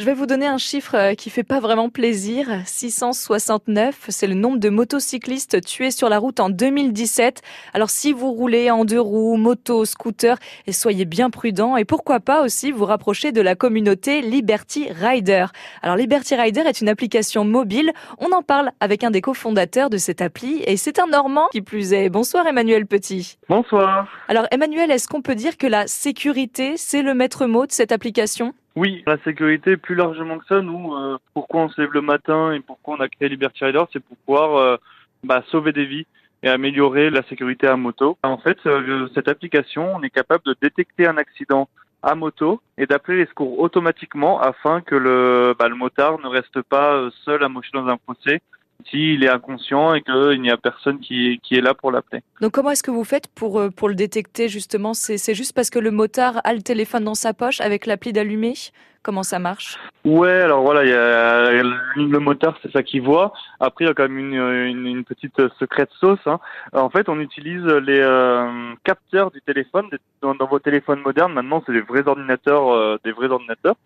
Je vais vous donner un chiffre euh, qui fait pas vraiment plaisir. 669, c'est le nombre de motocyclistes tués sur la route en 2017. Alors si vous roulez en deux roues, moto, scooter, et soyez bien prudents et pourquoi pas aussi vous rapprocher de la communauté Liberty Rider. Alors Liberty Rider est une application mobile. On en parle avec un des cofondateurs de cette appli et c'est un Normand qui plus est. Bonsoir Emmanuel Petit. Bonsoir. Alors Emmanuel, est-ce qu'on peut dire que la sécurité, c'est le maître mot de cette application? Oui, la sécurité, plus largement que ça, nous, euh, pourquoi on se lève le matin et pourquoi on a créé Liberty Rider, c'est pour pouvoir euh, bah, sauver des vies et améliorer la sécurité à moto. En fait, euh, cette application, on est capable de détecter un accident à moto et d'appeler les secours automatiquement afin que le, bah, le motard ne reste pas seul à mocher dans un fossé s'il est inconscient et qu'il n'y a personne qui, qui est là pour l'appeler. Donc comment est-ce que vous faites pour, euh, pour le détecter justement? C'est juste parce que le motard a le téléphone dans sa poche avec l'appli d'allumer Comment ça marche? Ouais, alors voilà, il y a, le motard, c'est ça qu'il voit. Après, il y a quand même une, une, une petite secrète sauce. Hein. En fait, on utilise les euh, capteurs du téléphone. Dans, dans, vos téléphones modernes, maintenant, c'est des vrais ordinateurs, euh, des vrais ordinateurs.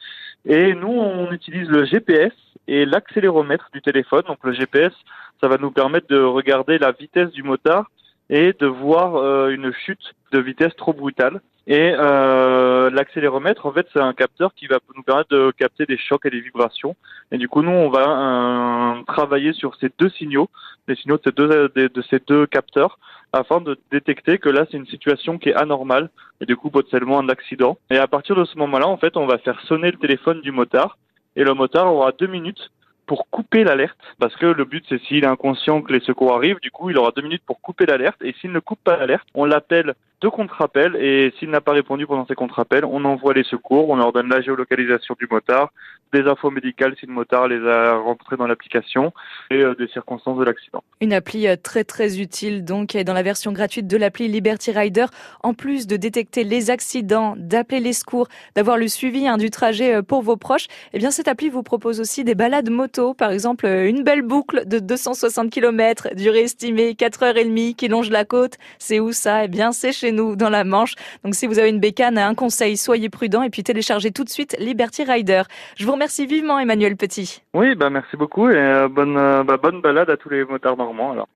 Et nous, on utilise le GPS et l'accéléromètre du téléphone. Donc le GPS, ça va nous permettre de regarder la vitesse du motard et de voir euh, une chute de vitesse trop brutale. Et euh, l'accéléromètre, en fait, c'est un capteur qui va nous permettre de capter des chocs et des vibrations. Et du coup, nous, on va euh, travailler sur ces deux signaux, les signaux de ces deux, de, de ces deux capteurs, afin de détecter que là, c'est une situation qui est anormale et du coup, potentiellement un accident. Et à partir de ce moment-là, en fait, on va faire sonner le téléphone du motard et le motard aura deux minutes pour couper l'alerte, parce que le but c'est s'il est inconscient que les secours arrivent, du coup il aura deux minutes pour couper l'alerte, et s'il ne coupe pas l'alerte, on l'appelle de contre-appel, et s'il n'a pas répondu pendant ces contre-appels, on envoie les secours, on leur donne la géolocalisation du motard, des infos médicales si le motard les a rentrées dans l'application, et euh, des circonstances de l'accident. Une appli euh, très très utile donc, dans la version gratuite de l'appli Liberty Rider, en plus de détecter les accidents, d'appeler les secours, d'avoir le suivi hein, du trajet euh, pour vos proches, eh bien cette appli vous propose aussi des balades moto par exemple une belle boucle de 260 km, durée estimée 4h30 qui longe la côte. C'est où ça? Eh bien, c'est chez nous, dans la Manche. Donc si vous avez une bécane, un conseil, soyez prudent et puis téléchargez tout de suite Liberty Rider. Je vous remercie vivement Emmanuel Petit. Oui, bah merci beaucoup et euh, bonne, euh, bah, bonne balade à tous les motards normands alors.